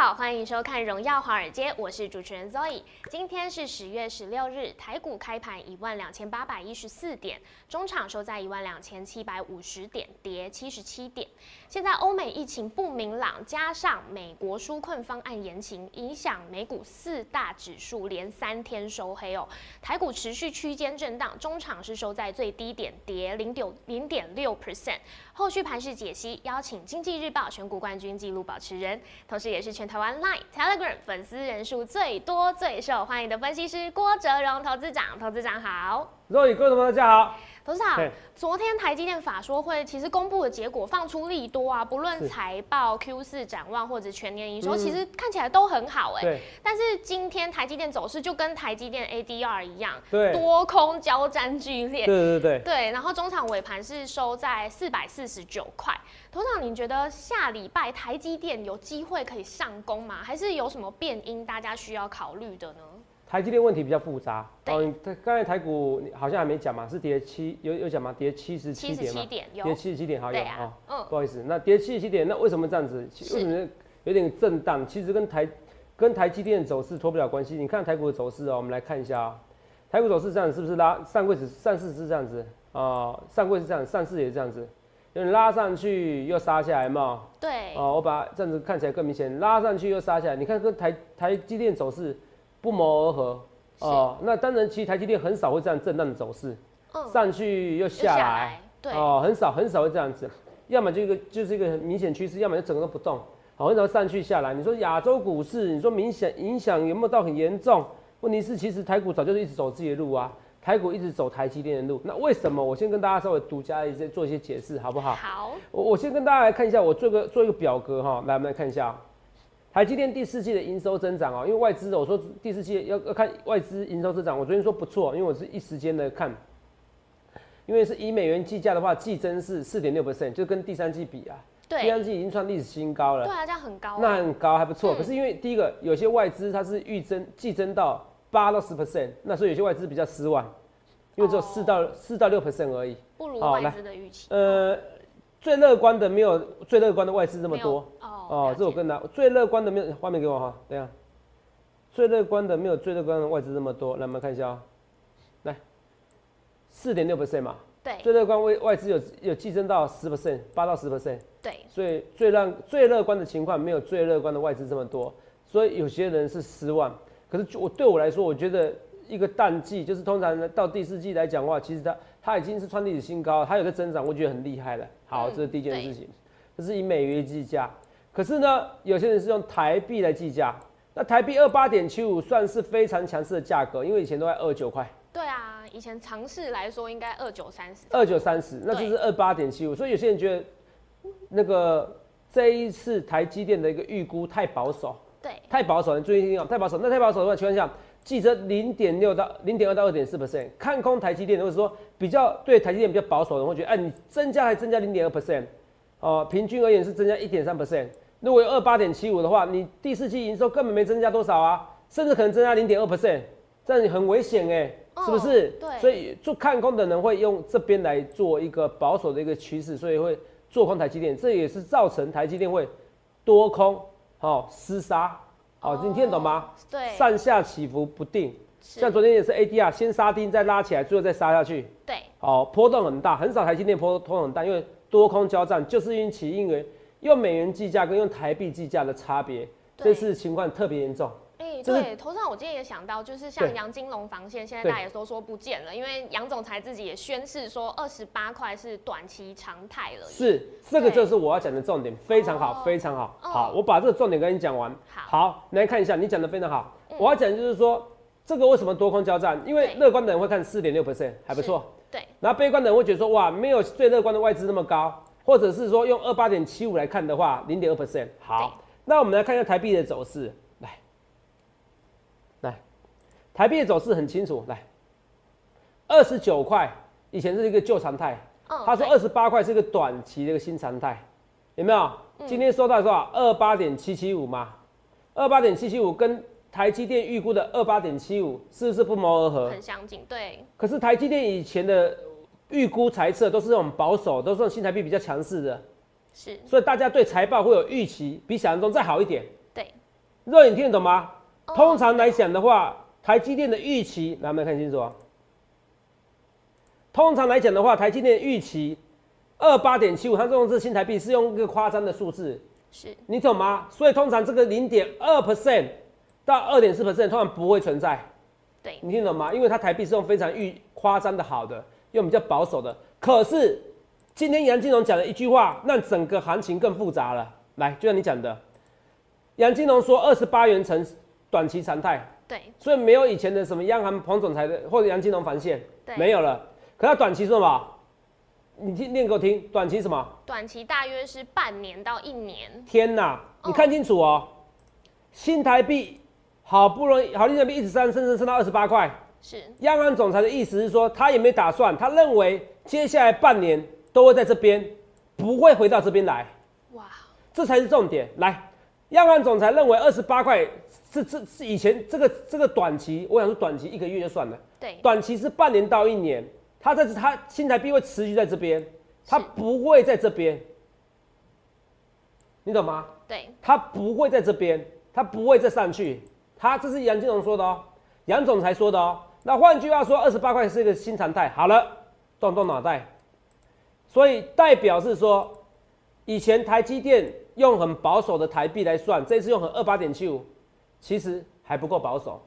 好，欢迎收看《荣耀华尔街》，我是主持人 Zoe。今天是十月十六日，台股开盘一万两千八百一十四点，中场收在一万两千七百五十点，跌七十七点。现在欧美疫情不明朗，加上美国纾困方案延情，影响美股四大指数连三天收黑哦。台股持续区间震荡，中场是收在最低点，跌零点零点六 percent。后续盘势解析，邀请经济日报选股冠军纪录保持人，同时也是全台湾 Line、Telegram 粉丝人数最多、最受欢迎的分析师郭哲荣投资长。投资长好，各位观众朋友大家好。董事长，昨天台积电法说会其实公布的结果放出利多啊，不论财报、Q 四展望或者全年营收，其实看起来都很好哎。但是今天台积电走势就跟台积电 ADR 一样，对，多空交战剧烈。对对对。对，然后中场尾盘是收在四百四十九块。董事长，你觉得下礼拜台积电有机会可以上攻吗？还是有什么变因大家需要考虑的呢？台积电问题比较复杂，哦，刚才台股好像还没讲嘛，是跌七有有讲吗？跌七十七点嘛，跌七十七点好有啊，嗯，不好意思，那跌七十七点，那为什么这样子？为什么有点震荡？其实跟台跟台积电走势脱不了关系。你看台股的走势哦，我们来看一下啊，台股走势这样是不是拉上柜子上市是这样子啊？上柜是这样，上市也是这样子，有点拉上去又杀下来嘛？对，哦，我把这样子看起来更明显，拉上去又杀下来，你看跟台台积电走势。不谋而合哦，那当然，其实台积电很少会这样震荡的走势，上去又下来，对哦，很少很少会这样子，要么就一个就是一个明显趋势，要么就整个都不动，好，很少上去下来。你说亚洲股市，你说明显影响有没有到很严重？问题是其实台股早就是一直走自己的路啊，台股一直走台积电的路，那为什么？我先跟大家稍微独家一些做一些解释，好不好？好，我我先跟大家来看一下，我做个做一个表格哈，来我们来看一下。台积电第四季的营收增长哦，因为外资我说第四季要要看外资营收增长，我昨天说不错，因为我是一时间的看，因为是以美元计价的话，季增是四点六 percent，就跟第三季比啊，对，第三季已经创历史新高了，对啊，这样很高，那很高还不错，可是因为第一个有些外资它是预增季增到八到十 percent，那所以有些外资比较失望，因为只有四到四到六 percent 而已，不如外资的预期，呃。最乐观的没有最乐观的外资这么多。哦哦，这我跟他最乐观的没有画面给我哈，等下最乐观的没有最乐观的外资这么多，来我们看一下啊，来四点六 percent 嘛，对，最乐观外外资有有寄增到十 percent，八到十。percent，对，所以最让最乐观的情况没有最乐观的外资这么多，所以有些人是失望，可是我对我来说，我觉得一个淡季就是通常到第四季来讲话，其实它。它已经是创历史新高，它有个增长，我觉得很厉害了。好，这是第一件事情，这是以美元计价。可是呢，有些人是用台币来计价。那台币二八点七五算是非常强势的价格，因为以前都在二九块。对啊，以前尝试来说应该二九三十。二九三十，那就是二八点七五。所以有些人觉得那个这一次台积电的一个预估太保守。对，太保守，你注意听哦，太保守。那太保守的话，情况下。记着零点六到零点二到二点四 percent，看空台积电，或者说比较对台积电比较保守的，会觉得，哎，你增加还增加零点二 percent，哦，平均而言是增加一点三 percent。如果有二八点七五的话，你第四季营收根本没增加多少啊，甚至可能增加零点二 percent，这样很危险哎，是不是？对。所以做看空的人会用这边来做一个保守的一个趋势，所以会做空台积电，这也是造成台积电会多空好厮杀。哦，你听得懂吗？对，上下起伏不定，像昨天也是 ADR 先杀低再拉起来，最后再杀下去。对，哦，波动很大，很少台积电波波动很大，因为多空交战，就是因其因为用美元计价跟用台币计价的差别，这次情况特别严重。对，头上我今天也想到，就是像杨金龙防线，现在大家也都说不见了，因为杨总裁自己也宣誓说，二十八块是短期常态了。是，这个就是我要讲的重点，非常好，非常好。好，我把这个重点跟你讲完。好，来看一下，你讲的非常好。我要讲就是说，这个为什么多空交战？因为乐观的人会看四点六 percent 还不错。对。然后悲观的人会觉得说，哇，没有最乐观的外资那么高，或者是说用二八点七五来看的话，零点二 percent。好，那我们来看一下台币的走势。台币的走势很清楚，来，二十九块以前是一个旧常态，他说二十八块是一个短期的一个新常态，有没有？今天收到多少？二八点七七五嘛，二八点七七五跟台积电预估的二八点七五是不是不谋而合？很相近，对。可是台积电以前的预估猜测都是这种保守，都是新台币比较强势的，是。所以大家对财报会有预期，比想象中再好一点。对。肉眼听得懂吗？通常来讲的话，台积电的预期，来，我们看清楚啊。通常来讲的话，台积电预期二八点七五，它用这新台币是用一个夸张的数字，是你懂吗？所以通常这个零点二 percent 到二点四 percent 通常不会存在，对你听懂吗？因为它台币是用非常预夸张的好的，用比较保守的。可是今天杨金龙讲了一句话，让整个行情更复杂了。来，就像你讲的，杨金龙说二十八元成短期常态，对，所以没有以前的什么央行彭总裁的或者杨金龙防线，没有了。可他短期是什么？你听念给我听，短期什么？短期大约是半年到一年。天哪，你看清楚哦，新台币好不容易，好新台币一直升，升升升到二十八块。是。央行总裁的意思是说，他也没打算，他认为接下来半年都会在这边，不会回到这边来。哇，这才是重点。来，央行总裁认为二十八块是这是以前这个这个短期，我想说短期一个月就算了。对。短期是半年到一年。它在它新台币会持续在这边，它不会在这边，你懂吗？对，它不会在这边，它不会再上去。它这是杨金龙说的哦，杨总裁说的哦。那换句话说，二十八块是一个新常态。好了，动动脑袋。所以代表是说，以前台积电用很保守的台币来算，这次用很二八点七五，其实还不够保守。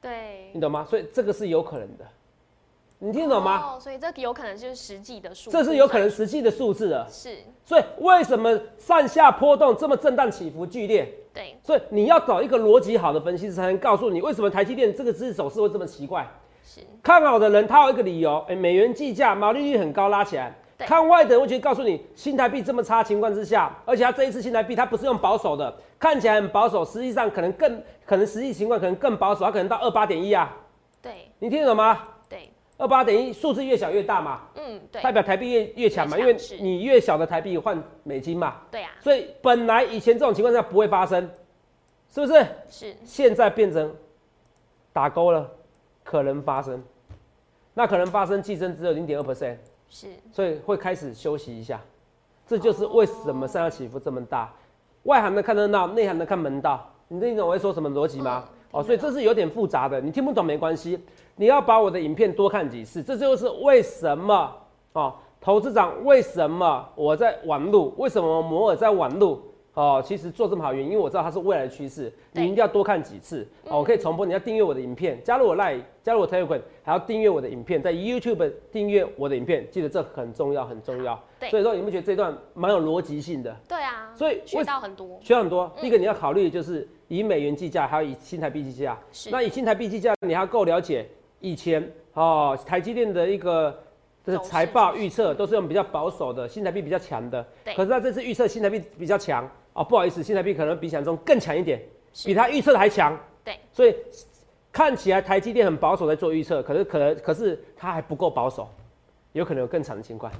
对，你懂吗？所以这个是有可能的。你听懂吗？哦，所以这有可能就是实际的数，这是有可能实际的数字的。是，所以为什么上下波动这么震荡起伏剧烈？对，所以你要找一个逻辑好的分析师，才能告诉你为什么台积电这个姿势走势会这么奇怪。是，看好的人他有一个理由，哎，美元计价毛利率很高，拉起来。看外的人会觉得告诉你，新台币这么差情况之下，而且他这一次新台币他不是用保守的，看起来很保守，实际上可能更可能实际情况可能更保守，他可能到二八点一啊。对，你听得懂吗？对。二八点一数字越小越大嘛，嗯，对，代表台币越越强嘛，因为你越小的台币换美金嘛，对呀，所以本来以前这种情况下不会发生，是不是？是，现在变成打勾了，可能发生，那可能发生，计增只有零点二 percent，是，所以会开始休息一下，这就是为什么上下起伏这么大，外行的看热闹，内行的看门道，你听懂我会说什么逻辑吗？哦，所以这是有点复杂的，你听不懂没关系。你要把我的影片多看几次，这就是为什么哦，投资长为什么我在网路，为什么摩尔在网路哦，其实做这么好，原因因为我知道它是未来的趋势，你一定要多看几次哦。我可以重播，你要订阅我的影片，加入我 Line，加入我 Telegram，还要订阅我的影片，在 YouTube 订阅我的影片，记得这很重要，很重要。对，所以说你们觉得这段蛮有逻辑性的？对啊，所以学到很多，学到很多。第一个你要考虑就是以美元计价，还有以新台币计价。是，那以新台币计价，你还够了解。以前哦，台积电的一个就是财报预测都是用比较保守的，新台币比较强的。可是他这次预测新台币比较强哦，不好意思，新台币可能比想中更强一点，比他预测的还强。对。所以看起来台积电很保守在做预测，可是可能可是它还不够保守，有可能有更长的情况，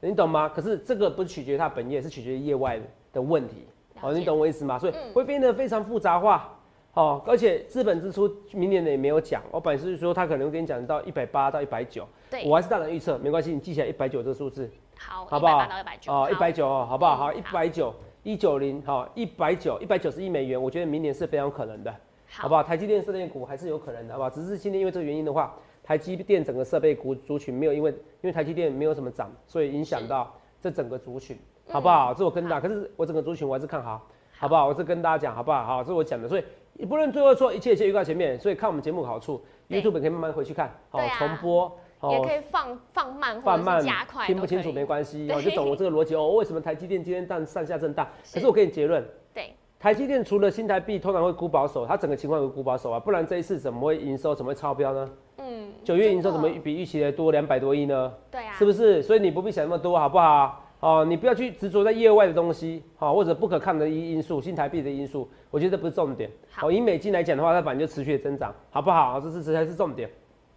你懂吗？可是这个不是取决于它本业，是取决于业外的问题。哦，你懂我意思吗？所以会变得非常复杂化。哦，而且资本支出明年的也没有讲，我本来是说他可能跟你讲到一百八到一百九，对我还是大胆预测，没关系，你记起来一百九这个数字，好，好不好？到一百九，哦，一百九哦，好不好？好，一百九，一九零，哈，一百九，一百九十亿美元，我觉得明年是非常可能的，好不好？台积电设备股还是有可能的，好不好？只是今天因为这个原因的话，台积电整个设备股族群没有因为因为台积电没有什么涨，所以影响到这整个族群，好不好？这我跟大家，可是我整个族群我还是看好，好不好？我是跟大家讲，好不好？好，这是我讲的，所以。你不论最后说一切一切预告前面，所以看我们节目好处，YouTube 可以慢慢回去看，好重播，也可以放放慢放慢加快，听不清楚没关系，我就懂我这个逻辑哦。为什么台积电今天但上下震荡？可是我给你结论，对，台积电除了新台币通常会估保守，它整个情况会估保守啊，不然这一次怎么会营收怎么会超标呢？嗯，九月营收怎么比预期的多两百多亿呢？对啊，是不是？所以你不必想那么多，好不好？哦，你不要去执着在业外的东西，好，或者不可抗的因因素，新台币的因素，我觉得不是重点。好，以美金来讲的话，它反正就持续的增长，好不好？这是这才是重点。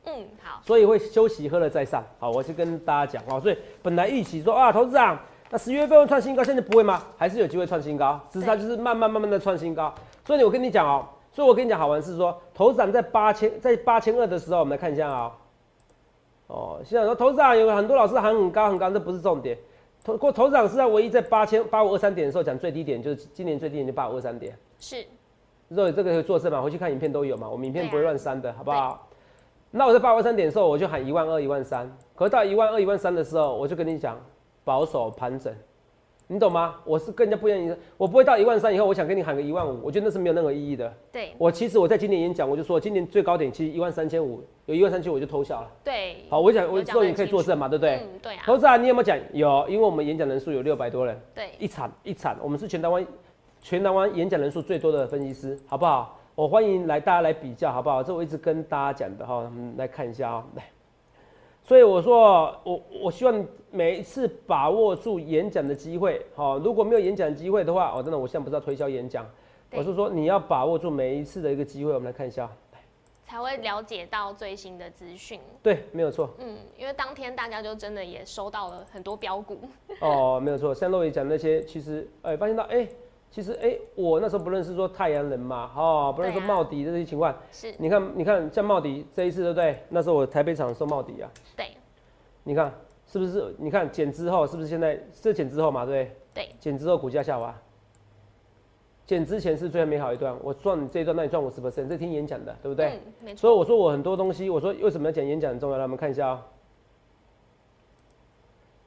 嗯，好。所以会休息，喝了再上。好，我是跟大家讲哦。所以本来预期说啊，投资长，那十月份会创新高，现在不会吗？还是有机会创新高，只是它就是慢慢慢慢的创新高。所以我跟你讲哦，所以我跟你讲好玩是说，投资长在八千在八千二的时候，我们来看一下啊。哦，现在说投资长有很多老师喊很高很高，这不是重点。投过头涨是在唯一在八千八五二三点的时候讲最低点，就是今年最低点就八五二三点。是，肉这个可以作证嘛，回去看影片都有嘛，我们影片不会乱删的，好不好？那我在八万三点的时候，我就喊一万二、一万三，可到一万二、一万三的时候，我就跟你讲保守盘整。你懂吗？我是更加不愿意，我不会到一万三以后，我想跟你喊个一万五，我觉得那是没有任何意义的。对，我其实我在今年演讲，我就说今年最高点其实一万三千五，有一万三千我就偷笑了。对，好，我讲我说你可以作证嘛，对不对？嗯，对啊。投资啊，你有没有讲？有，因为我们演讲人数有六百多人。对，一场一场，我们是全台湾全台湾演讲人数最多的分析师，好不好？我欢迎来大家来比较，好不好？这我一直跟大家讲的哈，我们来看一下啊，来。所以我说，我我希望每一次把握住演讲的机会，好，如果没有演讲机会的话，我真的我现在不知道推销演讲，我是说你要把握住每一次的一个机会，我们来看一下，才会了解到最新的资讯。对，没有错。嗯，因为当天大家就真的也收到了很多标股。哦，没有错，像洛伊讲那些，其实哎，发现到哎。其实，哎，我那时候不认识说太阳能嘛，哦，不认识茂迪这些情况。是。你看，你看，像茂迪这一次，对不对？那时候我台北厂收茂迪啊。对。你看，是不是？你看减之后，是不是现在是减之后嘛？对不。对。对减之后股价下滑。减之前是最美好一段，我赚这一段，那你赚五十 percent，这听演讲的，对不对？嗯，没错。所以我说我很多东西，我说为什么要讲演讲很重要？来，我们看一下啊。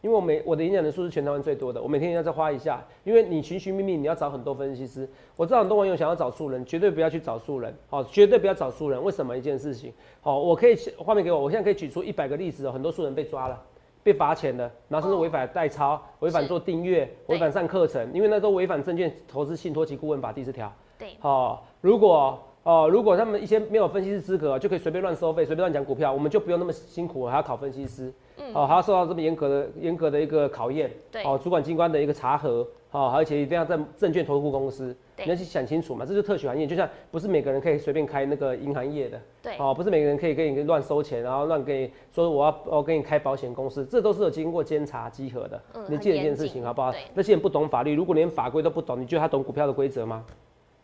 因为我每我的演讲人数是全台湾最多的，我每天要再花一下。因为你寻寻觅觅，你要找很多分析师。我知道很多网友想要找素人，绝对不要去找素人，好，绝对不要找素人。为什么一件事情？好，我可以画面给我，我现在可以举出一百个例子哦，很多素人被抓了，被罚钱了，然后甚至违反代抄、违反做订阅、违反上课程，因为那都违反证券投资信托及顾问法第四条。对，好，如果哦，如果他们一些没有分析师资格，就可以随便乱收费、随便乱讲股票，我们就不用那么辛苦，还要考分析师。哦，还要受到这么严格的、严格的一个考验。对。哦，主管机关的一个查核，哦，而且一定要在证券投顾公司，你要去想清楚嘛，这是特许行业，就像不是每个人可以随便开那个银行业的。对。哦，不是每个人可以给你乱收钱，然后乱给你说我要我给你开保险公司，这都是有经过监察稽核的。嗯。你记得一件事情好不好？那些人不懂法律，如果连法规都不懂，你觉得他懂股票的规则吗？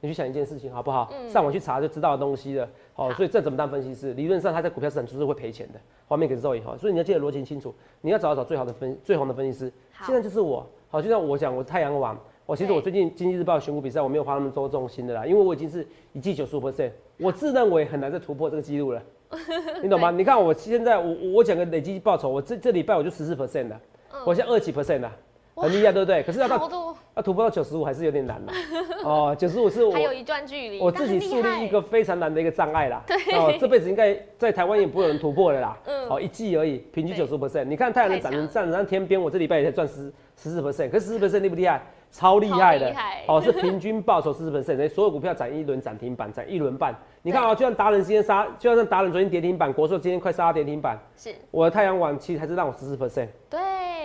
你去想一件事情好不好？上网去查就知道的东西了。好，所以这怎么当分析师？理论上他在股票市场就是会赔钱的。画面给周以哈，所以你要记得逻辑清楚。你要找一找最好的分最红的分析师。现在就是我。好，就像我讲，我太阳网，我其实我最近经济日报选股比赛我没有花那么多重心的啦，因为我已经是一季九十五 percent，我自认为很难再突破这个记录了。你懂吗？你看我现在我我讲个累计报酬，我这这礼拜我就十四 percent 的，我现在二几 percent 的。很厉害，对不对？可是要到要突破到九十五还是有点难的哦。九十五是我还有一段距离，我自己树立一个非常难的一个障碍啦。对哦，这辈子应该在台湾也不会有人突破的啦。嗯，好一季而已，平均九十五 percent。你看太阳能涨成站上天边，我这礼拜也才赚十十四 percent，可是十四 percent 厉不厉害？超厉害的哦，是平均报酬四十 percent，所有股票涨一轮涨停板，涨一轮半。你看啊，就像达人今天杀，就像达人昨天跌停板，国寿今天快杀跌停板。是，我的太阳网其实还是让我十四 percent。对，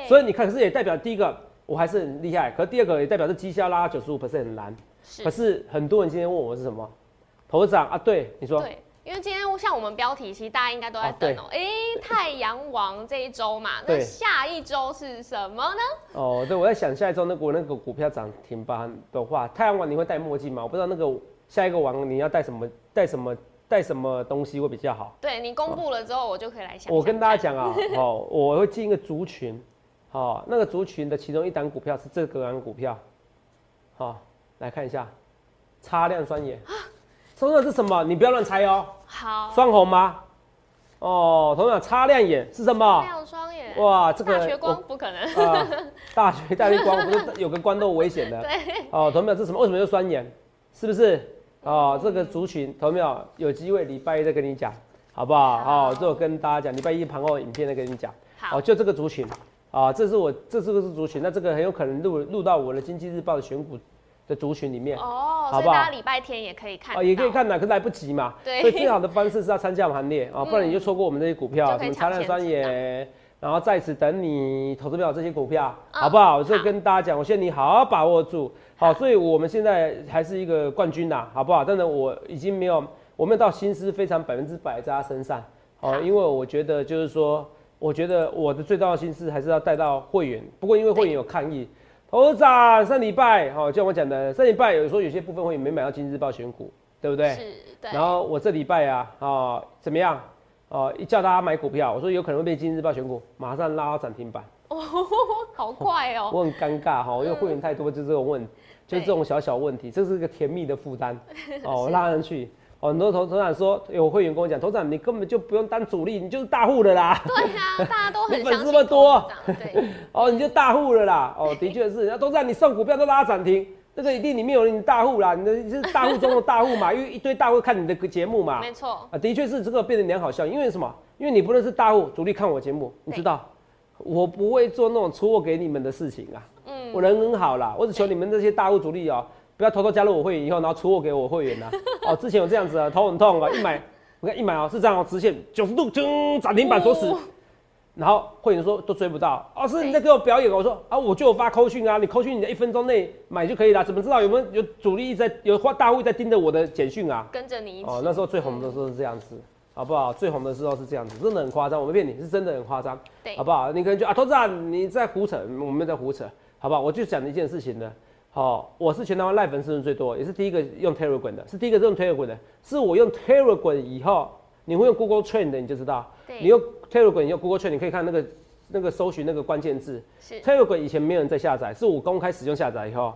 所以你看，可是也代表第一个。我还是很厉害，可是第二个也代表是绩效拉九十五 percent 很难。是。可是很多人今天问我是什么，投资长啊？对，你说。对，因为今天像我们标题，其实大家应该都在等哦。哎，太阳王这一周嘛，那下一周是什么呢？哦，对，我在想下一周那股那个股票涨停板的话，太阳王你会戴墨镜吗？我不知道那个下一个王你要戴什么，戴什么，戴什么东西会比较好。对你公布了之后，我就可以来想。我跟大家讲啊，哦，我会进一个族群。哦，那个族群的其中一档股票是这个档股票，好，来看一下，擦亮双眼，说的是什么？你不要乱猜哦。好，双红吗？哦，同样擦亮眼是什么？亮双眼。哇，这个大学光不可能。啊，大学大学光不是有个光都危险的。对。哦，同学这什么？为什么叫双眼？是不是？哦，这个族群，同学们有机会礼拜一再跟你讲，好不好？好，这我跟大家讲，礼拜一盘后影片再跟你讲。好。哦，就这个族群。啊，这是我，这是个是族群，那这个很有可能录录到我的经济日报的选股的族群里面哦，所以大家礼拜天也可以看啊，也可以看的，可是来不及嘛。对，所以最好的方式是要参加行列啊，不然你就错过我们这些股票，什么灿烂双眼，然后在此等你投资票这些股票，好不好？所以跟大家讲，我现在你好好把握住，好，所以我们现在还是一个冠军呐，好不好？但是我已经没有，我没有到心思非常百分之百在他身上，哦，因为我觉得就是说。我觉得我的最重要心思还是要带到会员，不过因为会员有抗议，头涨上礼拜，好，就像我讲的，上礼拜有时候有些部分会员没买到今日日报选股，对不对？是，对。然后我这礼拜啊，啊，怎么样？哦，一叫大家买股票，我说有可能会被今日日报选股，马上拉到涨停板。哦，好快哦。我很尴尬哈，因为会员太多，就这种问。就是这种小小问题，这是一个甜蜜的负担哦，拉上去。很多投投长说，有会员跟我讲，投长你根本就不用当主力，你就是大户的啦。对啊，大家都很粉丝那么多，哦，你就大户了啦。哦，的确是，那都在你送股票都拉涨停，这个一定里面有你大户啦，你的是大户中的大户嘛，因为一堆大户看你的节目嘛。没错。啊，的确是这个变成良好效应，因为什么？因为你不能是大户主力看我节目，你知道，我不会做那种出货给你们的事情啊。嗯。我人很好啦，我只求你们这些大户主力哦。不要偷偷加入我会员以后，然后出货给我会员呐！哦，之前有这样子啊，头很痛啊，一买，我看一买哦，是这样哦，直线九十度，噔，涨停板锁死。然后会员说都追不到，哦，是你在给我表演我说啊，我就有发扣讯啊，你扣讯你在一分钟内买就可以了，怎么知道有没有有主力在有花大户在盯着我的简讯啊？跟着你哦，那时候最红的时候是这样子，好不好？最红的时候是这样子，真的很夸张，我没骗你，是真的很夸张，对，好不好？你可能就啊，投资啊你在胡扯，我们在胡扯，好不好？我就讲一件事情呢。好，我是全台湾赖粉丝人最多，也是第一个用 Telegram 的，是第一个用 Telegram 的，是我用 Telegram 以后，你会用 Google Trend 的，你就知道，你用 Telegram，你用 Google Trend，你可以看那个那个搜寻那个关键字。Telegram 以前没有人在下载，是我公开使用下载以后，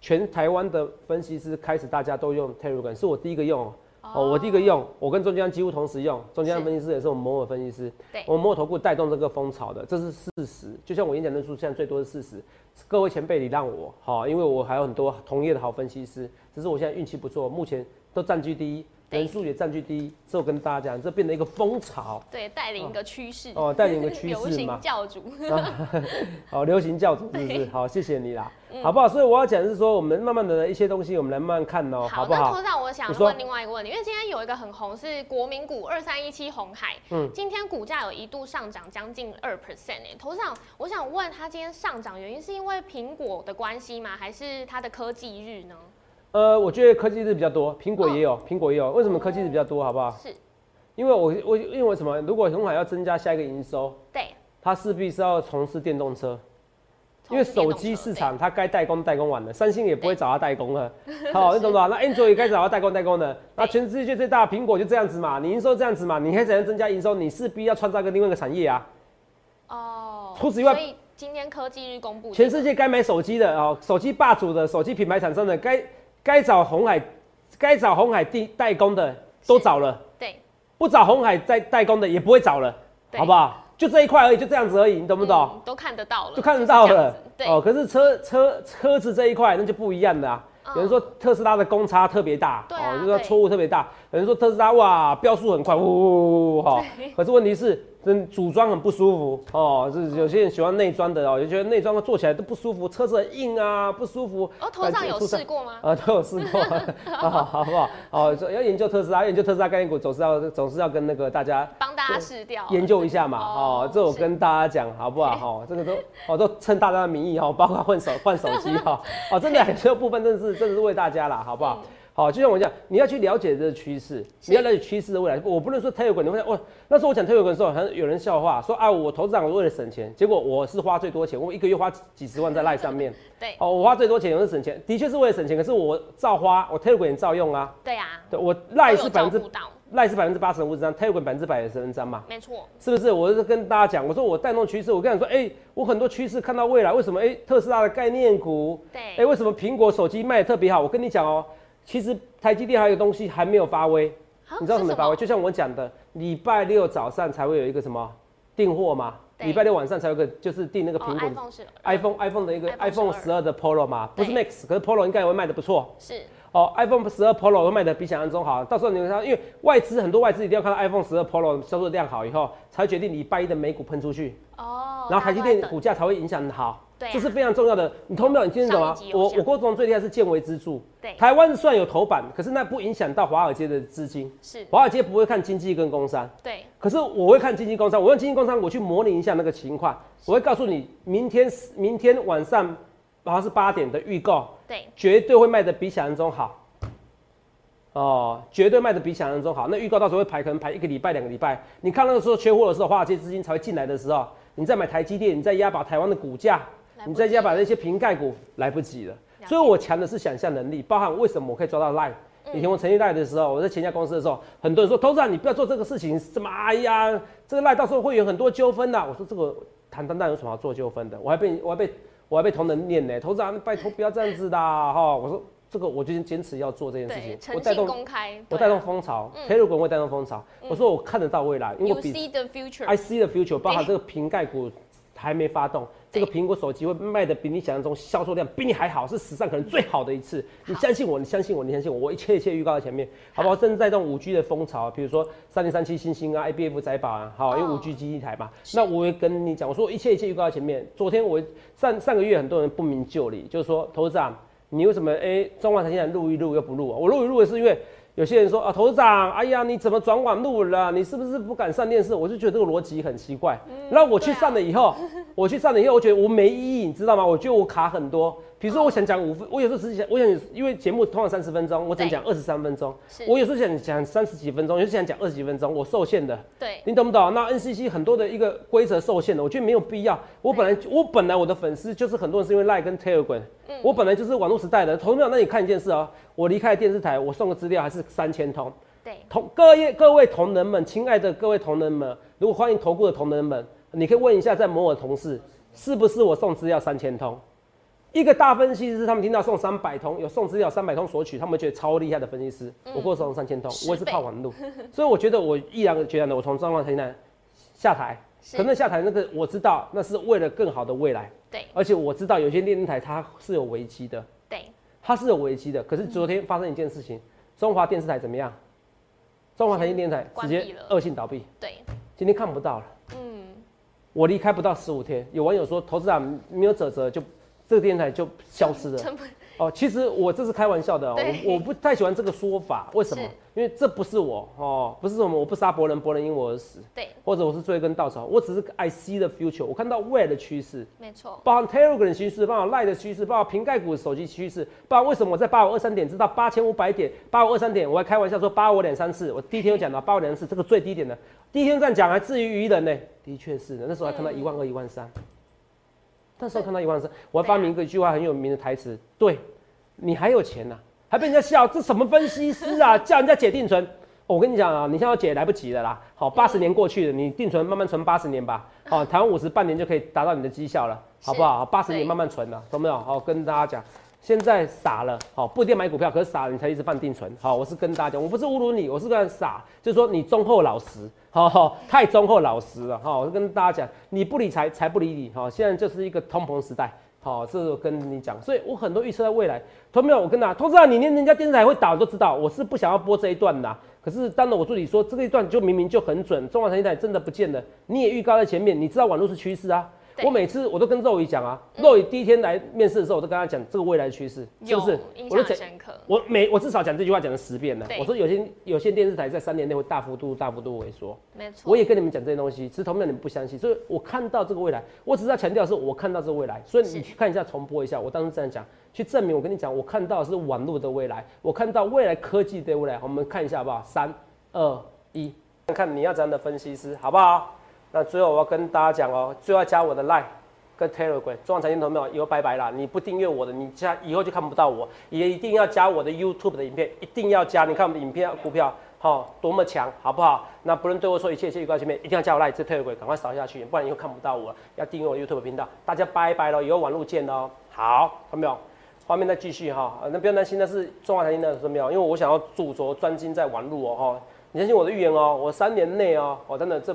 全台湾的分析师开始大家都用 Telegram，是我第一个用。哦，我第一个用，我跟中间几乎同时用，中间分析师也是我们摩尔分析师，对，我们摩尔投顾带动这个风潮的，这是事实。就像我演讲的数现在最多是事实，各位前辈你让我好，因为我还有很多同业的好分析师，只是我现在运气不错，目前都占据第一。人数也占据第一，这我跟大家讲，这变成一个风潮，对，带领一个趋势。哦，带领一个 趋势嘛，流行教主，好，流行教主是不是？好，谢谢你啦，好不好？所以我要讲的是说，我们慢慢的一些东西，我们来慢慢看哦，好不好？那头上我想问另外一个问题，因为今天有一个很红是国民股二三一七红海，嗯，今天股价有一度上涨将近二 percent 哎，头上我想问他今天上涨原因是因为苹果的关系吗？还是它的科技日呢？呃，我觉得科技日比较多，苹果也有，苹果也有。为什么科技日比较多？好不好？是，因为我我因为什么？如果红海要增加下一个营收，对，它势必是要从事电动车，因为手机市场它该代工代工完了，三星也不会找它代工了。好，你懂不懂？那安卓也该找它代工代工的。那全世界最大的苹果就这样子嘛，你营收这样子嘛，你还怎样增加营收？你势必要创造一个另外一个产业啊。哦。除此以外，所以今天科技日公布，全世界该买手机的哦，手机霸主的手机品牌厂商的该。该找红海，该找红海代代工的都找了，对，不找红海在代工的也不会找了，好不好？就这一块而已，就这样子而已，你懂不懂？都看得到了，就看得到了，哦。可是车车车子这一块那就不一样的啊。有人说特斯拉的公差特别大，哦，就是说错误特别大。有人说特斯拉哇，标速很快，呜呜呜，哈。可是问题是。真组装很不舒服哦，是有些人喜欢内装的哦，也觉得内装坐起来都不舒服，车子很硬啊，不舒服。哦，头上有试过吗？啊，都有试过，好好不好？哦，要研究特斯拉，研究特斯拉概念股，总是要总是要跟那个大家帮大家试掉，研究一下嘛。哦，这我跟大家讲好不好？哈，这个都哦都趁大家的名义哈，包括换手换手机哈，哦，真的很多部分真的是真的是为大家啦，好不好？好，就像我讲，你要去了解这个趋势，你要了解趋势的未来。我不能说特有股，你会哦，那时候我讲特有股的时候，很有人笑话说啊，我投资长为了省钱，结果我是花最多钱，我一个月花几十万在赖上面。对，哦，我花最多钱，我是省钱，的确是为了省钱，可是我照花，我特有股也照用啊。对啊，对我赖是百分之赖是百分之八十的物质张，特有股百分之百的十分张嘛。没错，是不是？我是跟大家讲，我说我带动趋势，我跟你说，哎，我很多趋势看到未来，为什么？哎，特斯拉的概念股，对，哎，为什么苹果手机卖的特别好？我跟你讲哦。其实台积电还有东西还没有发威，你知道什么？发威？就像我讲的，礼拜六早上才会有一个什么订货嘛，礼拜六晚上才有个就是订那个苹果 iPhone iPhone 的一个 iPhone 十二。的 Pro 嘛，不是 Max，可是 Pro 应该也会卖的不错。是哦，iPhone 十二 Pro 都卖的比想象中好。到时候你们看，因为外资很多外资一定要看到 iPhone 十二 Pro 销售量好以后，才决定礼拜一的美股喷出去。哦，然后台积电股价才会影响好。这是非常重要的。你通票，你听得懂吗？我我郭总最厉害是建维支柱。对，台湾算有头版，可是那不影响到华尔街的资金。是，华尔街不会看经济跟工商。对，可是我会看经济工商。我用经济工商，我去模拟一下那个情况。我会告诉你，明天明天晚上好像是八点的预告。对，绝对会卖的比想象中好。哦，绝对卖的比想象中好。那预告到时候会排，可能排一个礼拜、两个礼拜。你看那个时候缺货的时候，华尔街资金才会进来的时候，你再买台积电，你再压把台湾的股价。你再压把那些瓶盖股来不及了，所以我强的是想象能力，包含为什么我可以抓到 line。以前我成立 line 的时候，我在前家公司的时候，很多人说，投资人你不要做这个事情，什么哎呀，这个 line 到时候会有很多纠纷的。我说这个谈单单有什么好做纠纷的？我还被我还被我还被同仁念呢，投资人拜托 不要这样子的哈。我说这个我就坚持要做这件事情，我带动公开，我带动风潮，Telegram 会带动风潮。我说我看得到未来，因为 see the future，I see the future，包含这个瓶盖股还没发动。这个苹果手机会卖的比你想象中销售量比你还好，是史上可能最好的一次。你相信我，你相信我，你相信我，我一切一切预告在前面，好不好？正在这种五 G 的风潮，比如说三零三七星星啊，IBF 载宝啊，好，因为五 G 机一台嘛。那我也跟你讲，我说一切一切预告在前面。昨天我上上个月很多人不明就里，就是说投资长，你为什么哎中华台现在录一录又不录啊？我录一录也是因为。有些人说啊，董事长，哎呀，你怎么转网路了？你是不是不敢上电视？我就觉得这个逻辑很奇怪。然后我去上了以后，我去上了以后，我觉得我没意义，你知道吗？我觉得我卡很多。比如说，我想讲五分，我有时候只是想，我想因为节目通常三十分钟，我只能讲二十三分钟。我有时候想讲三十几分钟，有时候想讲二十几分钟，我受限的。对。你懂不懂？那 NCC 很多的一个规则受限的，我觉得没有必要。我本来我本来我的粉丝就是很多人是因为 Like 跟 Telegram。我本来就是网络时代的。同样，那你看一件事哦，我离开电视台，我送个资料还是三千通。对，同各业各位同仁们，亲爱的各位同仁们，如果欢迎投顾的同仁们，你可以问一下在摩尔同事，是不是我送资料三千通？一个大分析师，他们听到送三百通，有送资料三百通索取，他们觉得超厉害的分析师。我过送三千通，我也是靠网路，所以我觉得我毅然决然的，我从张望台南下台，可能下台那个我知道，那是为了更好的未来。对，而且我知道有些电视台它是有危机的。对，它是有危机的。可是昨天发生一件事情，中华电视台怎么样？中华财经电台直接恶性倒闭，对，今天看不到了。嗯，我离开不到十五天，有网友说投资人没有褶折，就这个电台就消失了。哦，其实我这是开玩笑的，我我不太喜欢这个说法，为什么？因为这不是我哦，不是什么我不杀伯仁，伯仁因我而死，对，或者我是做一根稻草，我只是 I see the future，我看到未来的趋势，没错，包含 Telegram 趋势，包含 Line 的趋势，包含瓶盖股手机趋势，包含为什么我在八五二三点知道八千五百点，八五二三点，我还开玩笑说八五两三次，我第一天有讲到八五两次这个最低点的，第一天这样讲还至于愚人呢？的确是的，那时候还看到一万二一万三，那时候看到一万三，我还发明一句话很有名的台词，对。你还有钱呢，还被人家笑，这什么分析师啊？叫人家解定存，我跟你讲啊，你现在要解来不及了啦。好，八十年过去了，你定存慢慢存八十年吧。好，台湾五十半年就可以达到你的绩效了，好不好？八十年慢慢存了，懂没有？好，跟大家讲，现在傻了，好，不一定买股票，可是傻了你才一直放定存。好，我是跟大家讲，我不是侮辱你，我是跟傻，就是说你忠厚老实，好，太忠厚老实了。好，我是跟大家讲，你不理财，财不理你。好，现在就是一个通膨时代。好，这是我跟你讲，所以我很多预测在未来。同没有？我跟他，通知啊，你连人家电视台会倒都知道，我是不想要播这一段的。可是当了我助理说这个一段就明明就很准，中华台台真的不见了，你也预告在前面，你知道网络是趋势啊。我每次我都跟肉宇讲啊，肉宇第一天来面试的时候，我都跟他讲这个未来的趋势，是不是？我讲深刻。我每我至少讲这句话讲了十遍了。我说有些有些电视台在三年内会大幅度大幅度萎缩。没错。我也跟你们讲这些东西，只是同样你们不相信，所以我看到这个未来，我只是要强调是我看到这个未来。所以你去看一下重播一下，我当时这样讲，去证明我跟你讲，我看到是网络的未来，我看到未来科技的未来。我们看一下好不好？三二一，看看你要怎样的分析师好不好？那最后我要跟大家讲哦，最后要加我的 line。跟 Telegram 中央财经投没有以后拜拜了，你不订阅我的，你加以后就看不到我，也一定要加我的 YouTube 的影片，一定要加。你看我们影片股票，好多么强，好不好？那不论对我说一切，一切预告前面一定要加我 Line，这 Telegram，赶快扫下去，不然以后看不到我。要订阅我 YouTube 频道，大家拜拜喽，以后网路见哦。好，看没有？画面再继续哈，那不要担心，那是中华财经的有没有？因为我想要驻着专精在网路哦哈，你相信我的预言哦，我三年内哦，我真的这。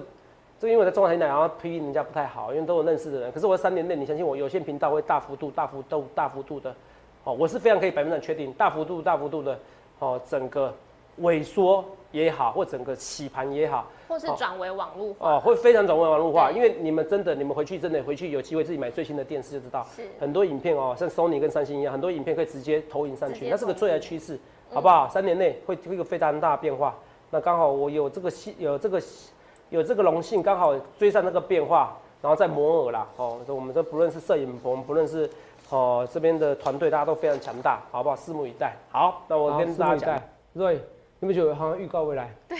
这因为我在中华台奶，好像批人家不太好，因为都有认识的人。可是我三年内，你相信我，有线频道会大幅度、大幅度、大幅度的，哦，我是非常可以百分之确定，大幅度、大幅度的，哦，整个萎缩也好，或整个洗盘也好，或是转为网络化，哦，会非常转为网络化。因为你们真的，你们回去真的回去有机会自己买最新的电视就知道，是很多影片哦，像 Sony 跟三星一样，很多影片可以直接投影上去，那是个未来趋势，好不好？三年内会会一个非常大的变化。那刚好我有这个戏，有这个。有这个荣幸，刚好追上那个变化，然后再摩尔啦，哦，我们这不论是摄影棚，不论是哦这边的团队，大家都非常强大，好不好？拭目以待。好，那我跟大家讲，Roy，你不觉得好像预告未来？对。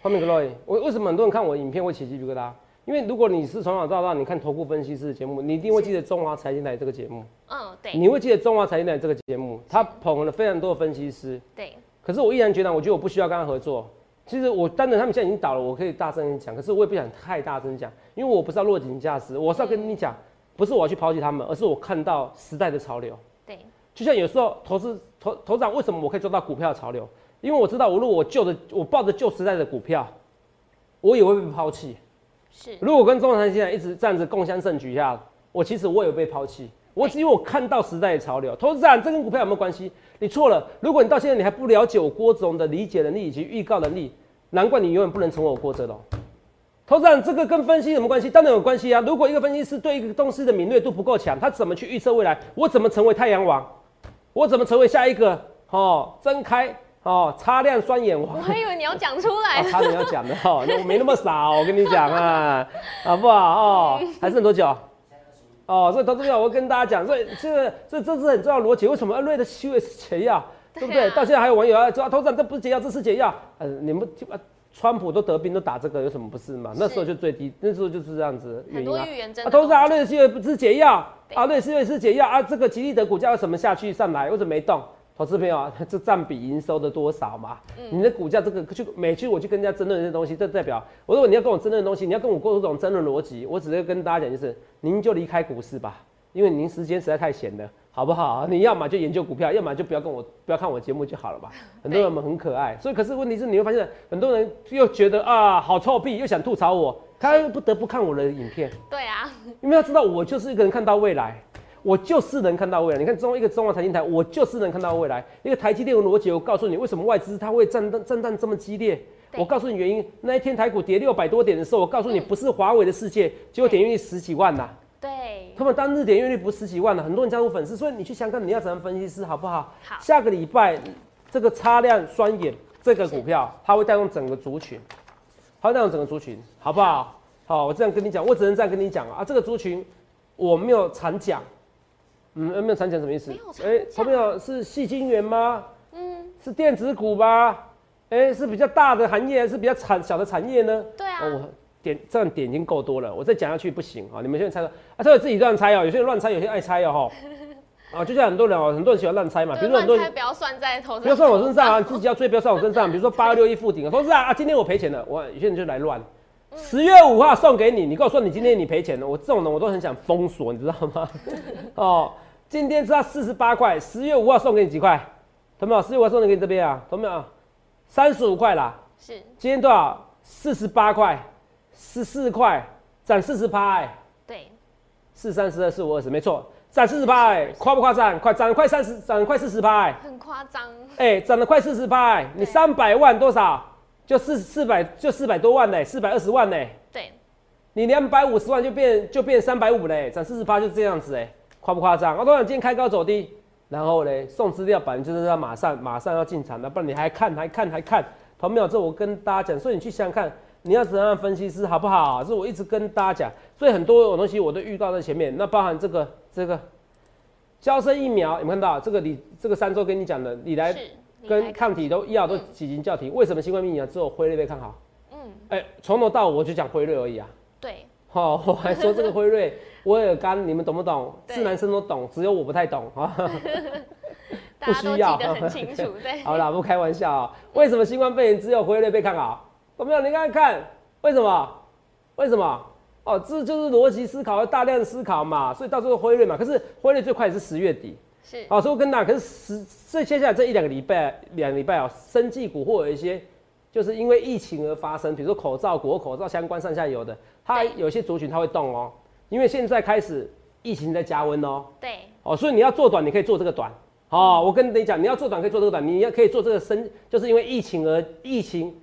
后面个 Roy，我为什么很多人看我影片会起鸡皮疙瘩？因为如果你是从小到大你看投顾分析师的节目，你一定会记得中华财经台这个节目。嗯，对。你会记得中华财经台这个节目，他捧了非常多的分析师。对。可是我依然觉得，我觉得我不需要跟他合作。其实我当然他们现在已经倒了，我可以大声讲，可是我也不想太大声讲，因为我不是要落井下石，我是要跟你讲，不是我要去抛弃他们，而是我看到时代的潮流。对，就像有时候投资投投资长为什么我可以做到股票潮流？因为我知道，我如果我旧的我抱着旧时代的股票，我也会被抛弃。是，如果跟中长现在一直这样子共襄盛举下，我其实我也被抛弃。我只有我看到时代的潮流，投资长这跟股票有没有关系？你错了。如果你到现在你还不了解我郭总的理解能力以及预告能力，难怪你永远不能成为我郭哲龙。投资长这个跟分析有什么关系？当然有关系啊。如果一个分析师对一个东西的敏锐度不够强，他怎么去预测未来？我怎么成为太阳王？我怎么成为下一个？哦，睁开哦，擦亮双眼王。我还以为你要讲出来，差点要讲的哈，我没那么傻，我跟你讲啊，好不好？哦，还剩多久？哦，所以投资票，我跟大家讲，所以这个这这是很重要逻辑。为什么瑞的七月是解药，对不对？到现在还有网友啊，说投资长这不是解药，这是解药。呃，你们川普都得病都打这个，有什么不是嘛？那时候就最低，那时候就是这样子原因啊。啊，投资阿瑞的七月不是解药，阿瑞七月是解药啊。这个吉利的股价为什么下去上来，为什么没动？投资朋友啊，这占比营收的多少嘛？你的股价这个去每去我去跟人家争论这些东西，这代表我如果你要跟我争论的东西，你要跟我过这种争论逻辑，我只是跟大家讲就是，您就离开股市吧，因为您时间实在太闲了，好不好？你要么就研究股票，要么就不要跟我不要看我节目就好了吧。很多人们很可爱，所以可是问题是你会发现很多人又觉得啊好臭屁，又想吐槽我，他又不得不看我的影片。对啊，因为要知道我就是一个人看到未来。我就是能看到未来。你看中一个中华财经台，我就是能看到未来。一个台积电的逻辑，我告诉你为什么外资它会震荡震荡这么激烈。我告诉你原因。那一天台股跌六百多点的时候，我告诉你不是华为的世界，结果点阅率十几万呐。对。他们当日点阅率不十几万了，很多人加入粉丝，所以你去想看你要怎样分析师好不好？好。下个礼拜这个擦亮双眼这个股票，它会带动整个族群，它会带动整个族群，好不好？好，我这样跟你讲，我只能这样跟你讲啊。这个族群我没有常讲。嗯，没有长讲什么意思？哎，投票是细晶圆吗？嗯，是电子股吧？哎，是比较大的行业，还是比较产小的产业呢？对啊。我点这样点已经够多了，我再讲下去不行啊！你们现在猜说啊，这个自己乱猜哦，有些人乱猜，有些人爱猜哦哈。啊，就像很多人哦，很多人喜欢乱猜嘛。比如说很多人不要算在头上，不要算我身上啊，自己要追不要算我身上。比如说八六一附顶啊，都是啊啊，今天我赔钱了，我有些人就来乱。十月五号送给你，你跟我说你今天你赔钱了，我这种人我都很想封锁，你知道吗？哦。今天知道四十八块，十月五号送给你几块？同没有？十月五号送给你这边啊，懂没有？三十五块啦。是。今天多少？四十八块，十四块，涨四十八哎。对。四三十二，四五二十，没错，涨四十八哎，夸不夸张？快涨快三十，涨快四十八哎。很夸张。哎，涨了快四十八哎，你三百万多少？就四四百，就四百多万嘞，四百二十万嘞。对。你两百五十万就变就变三百五嘞，涨四十八就这样子哎。夸不夸张？我都想今天开高走低，然后呢送资料板就是要马上马上要进场的，不然你还看还看还看，同没有？这我跟大家讲，所以你去想想看，你要怎样分析师好不好？这我一直跟大家讲，所以很多东西我都预告在前面。那包含这个这个，交生疫苗，有看到这个？你这个三周跟你讲的，你来跟抗体都药都几经叫停，为什么新冠疫苗只有辉瑞被看好？嗯，哎，从头到尾我就讲辉瑞而已啊。对。好，我还说这个辉瑞。威尔刚，你们懂不懂？是男生都懂，只有我不太懂啊。不需要，很清楚。对，好了，不开玩笑啊。为什么新冠肺炎只有辉瑞被看好？有没有？你看看，为什么？为什么？哦，这就是逻辑思考，大量思考嘛。所以到时候辉瑞嘛，可是辉瑞最快也是十月底。是。好，所以我跟大家，可是十这接下来这一两个礼拜，两个礼拜啊，生技股或有一些，就是因为疫情而发生，比如说口罩国、口罩相关上下游的，它有些族群它会动哦。因为现在开始疫情在加温哦，对，哦，所以你要做短，你可以做这个短，哦，我跟你讲，你要做短可以做这个短，你要可以做这个深，就是因为疫情而疫情，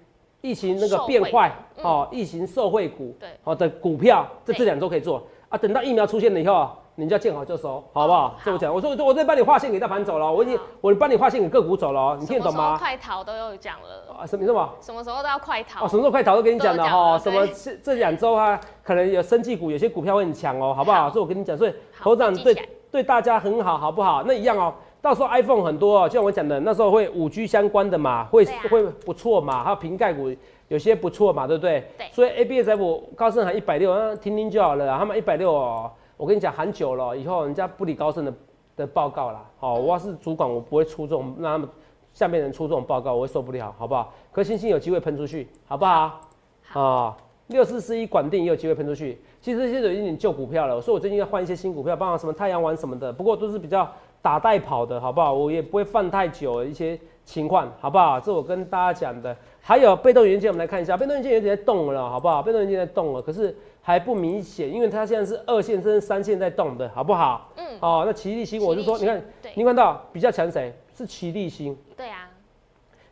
疫情那个变坏，哦，疫情受惠股，对，好的股票，这这两周可以做。啊，等到疫苗出现了以后。你就要见好就收，好不好？这么讲，我说我我在帮你划线给大盘走了，我已经我帮你划线给个股走了，你听得懂吗？快逃都有讲了啊？什么什么？什么时候都要快逃？哦，什么时候快逃都跟你讲了哈。什么这这两周啊，可能有生技股，有些股票会很强哦，好不好？所以我跟你讲，所以头长对对大家很好，好不好？那一样哦，到时候 iPhone 很多，哦，就像我讲的，那时候会五 G 相关的嘛，会会不错嘛，还有瓶盖股有些不错嘛，对不对？对。所以 ABSF 高盛还一百六，听听就好了，他们一百六哦。我跟你讲，喊久了以后，人家不理高盛的的报告啦。好，我要是主管，我不会出这种让他们下面人出这种报告，我会受不了，好不好？可星星有机会喷出去，好不好？好。六四四一管定也有机会喷出去。其实现在有一点旧股票了，所以我最近要换一些新股票，包括什么太阳丸什么的，不过都是比较打带跑的，好不好？我也不会放太久一些情况，好不好？这我跟大家讲的。还有被动元件，我们来看一下，被动元件有点在动了，好不好？被动元件在动了，可是还不明显，因为它现在是二线甚至三线在动的，好不好？嗯。哦，那奇力新，我就说，你看，你看到比较强谁？是奇力新。对啊。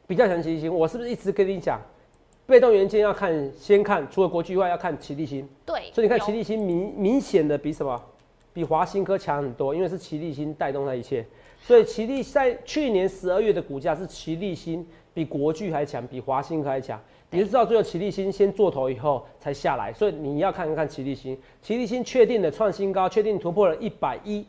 比较强奇力新，我是不是一直跟你讲，被动元件要看，先看除了国巨以外，要看奇力新。对。所以你看奇力新明明显的比什么？比华新科强很多，因为是奇力新带动那一切。所以奇力在去年十二月的股价是奇力新。比国巨还强，比华兴还强。你就知道，最后齐力新先做头以后才下来，所以你要看一看齐力新。齐力新确定的创新高，确定突破了一百一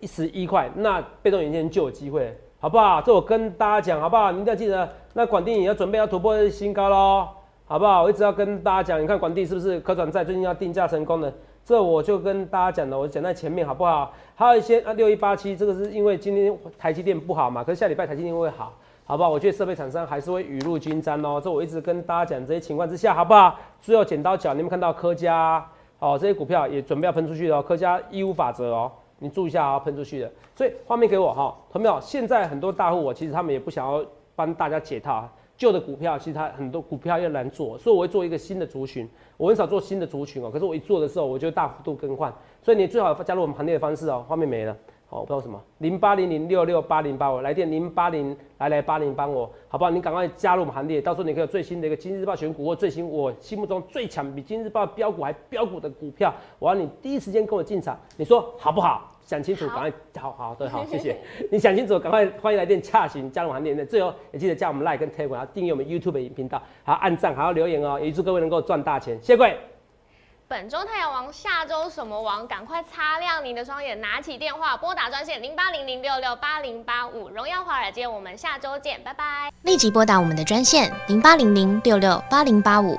一十一块，那被动元件就有机会，好不好？这我跟大家讲，好不好？你一定要记得，那广电也要准备要突破新高喽，好不好？我一直要跟大家讲，你看广电是不是可转债最近要定价成功的？这我就跟大家讲了，我讲在前面，好不好？还有一些啊，六一八七，这个是因为今天台积电不好嘛，可是下礼拜台积电会好。好不好？我觉得设备厂商还是会雨露均沾哦。这我一直跟大家讲这些情况之下，好不好？最后剪刀脚，你们看到科家哦，这些股票也准备要喷出去了。科家义务法则哦，你注意一下啊，喷出去的。所以画面给我哈，同没有？现在很多大户，我其实他们也不想要帮大家解套，旧的股票其实它很多股票要难做，所以我会做一个新的族群。我很少做新的族群哦，可是我一做的时候，我就大幅度更换。所以你最好加入我们行列的方式哦。画面没了。哦，不知道什么。零八零零六六八零八五来电零八零来来八零帮我，好不好？你赶快加入我们行列，到时候你可以有最新的一个今日报选股或最新我心目中最强比今日报标股还标股的股票，我要你第一时间跟我进场，你说好不好？想清楚，赶快好好对 好，谢谢。你想清楚，赶快欢迎来电洽询加入行列。的，最后也记得加我们 Like 跟 Telegram，订阅我们 YouTube 频道，还要按赞，还要留言哦，也祝各位能够赚大钱，谢谢各位。本周太阳王，下周什么王？赶快擦亮您的双眼，拿起电话拨打专线零八零零六六八零八五，荣耀华尔街，我们下周见，拜拜。立即拨打我们的专线零八零零六六八零八五